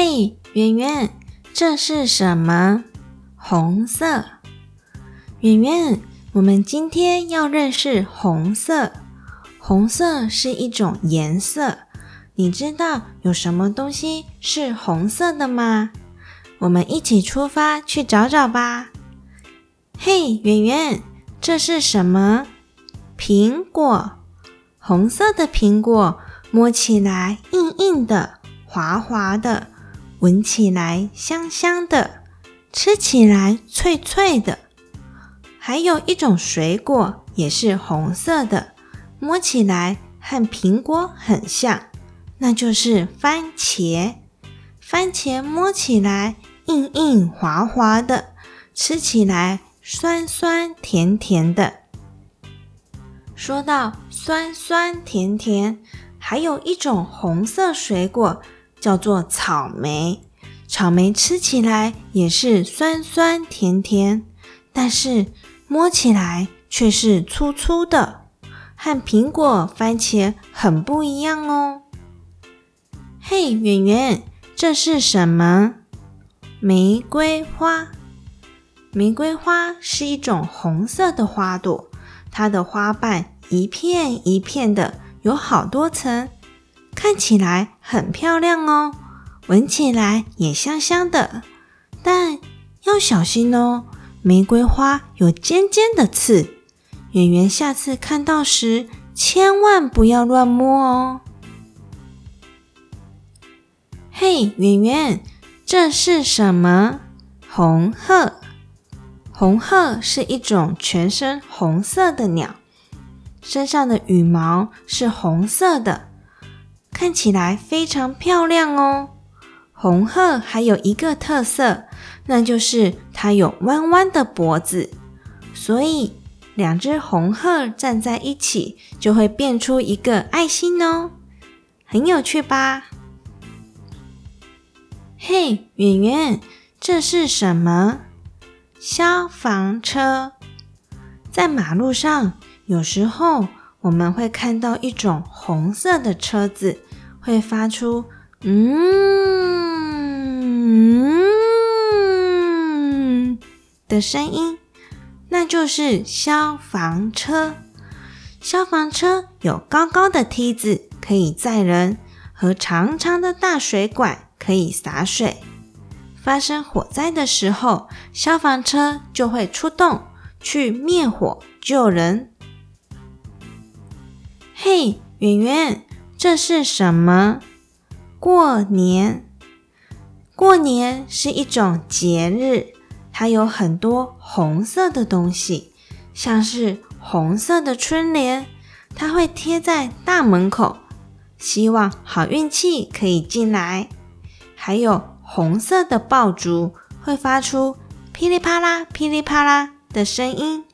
嘿，圆圆，这是什么？红色。圆圆，我们今天要认识红色。红色是一种颜色，你知道有什么东西是红色的吗？我们一起出发去找找吧。嘿，圆圆，这是什么？苹果。红色的苹果，摸起来硬硬的，滑滑的，闻起来香香的，吃起来脆脆的。还有一种水果也是红色的，摸起来和苹果很像，那就是番茄。番茄摸起来硬硬滑滑的，吃起来酸酸甜甜的。说到酸酸甜甜，还有一种红色水果叫做草莓。草莓吃起来也是酸酸甜甜，但是。摸起来却是粗粗的，和苹果、番茄很不一样哦。嘿，圆圆，这是什么？玫瑰花。玫瑰花是一种红色的花朵，它的花瓣一片一片的，有好多层，看起来很漂亮哦，闻起来也香香的，但要小心哦。玫瑰花有尖尖的刺，圆圆下次看到时千万不要乱摸哦。嘿，圆圆，这是什么？红鹤。红鹤是一种全身红色的鸟，身上的羽毛是红色的，看起来非常漂亮哦。红鹤还有一个特色。那就是它有弯弯的脖子，所以两只红鹤站在一起就会变出一个爱心哦，很有趣吧？嘿，圆圆，这是什么？消防车。在马路上，有时候我们会看到一种红色的车子，会发出“嗯”。的声音，那就是消防车。消防车有高高的梯子可以载人，和长长的大水管可以洒水。发生火灾的时候，消防车就会出动去灭火救人。嘿，圆圆，这是什么？过年。过年是一种节日。它有很多红色的东西，像是红色的春联，它会贴在大门口，希望好运气可以进来。还有红色的爆竹，会发出噼里啪啦、噼里啪啦的声音。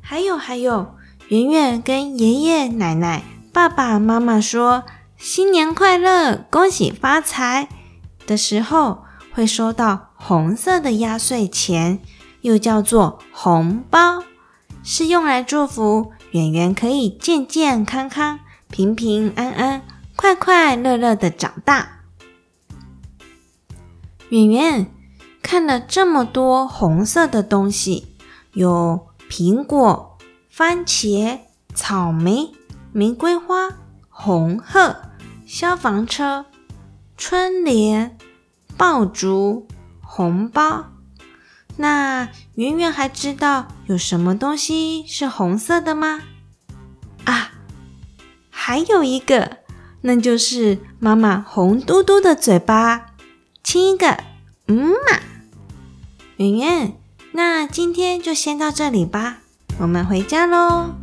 还有还有，圆圆跟爷爷奶奶、爸爸妈妈说“新年快乐，恭喜发财”的时候。会收到红色的压岁钱，又叫做红包，是用来祝福圆圆可以健健康康、平平安安、快快乐乐的长大。圆圆看了这么多红色的东西，有苹果、番茄、草莓、玫瑰花、红鹤、消防车、春联。爆竹、红包，那圆圆还知道有什么东西是红色的吗？啊，还有一个，那就是妈妈红嘟嘟的嘴巴，亲一个，嗯嘛。圆圆，那今天就先到这里吧，我们回家喽。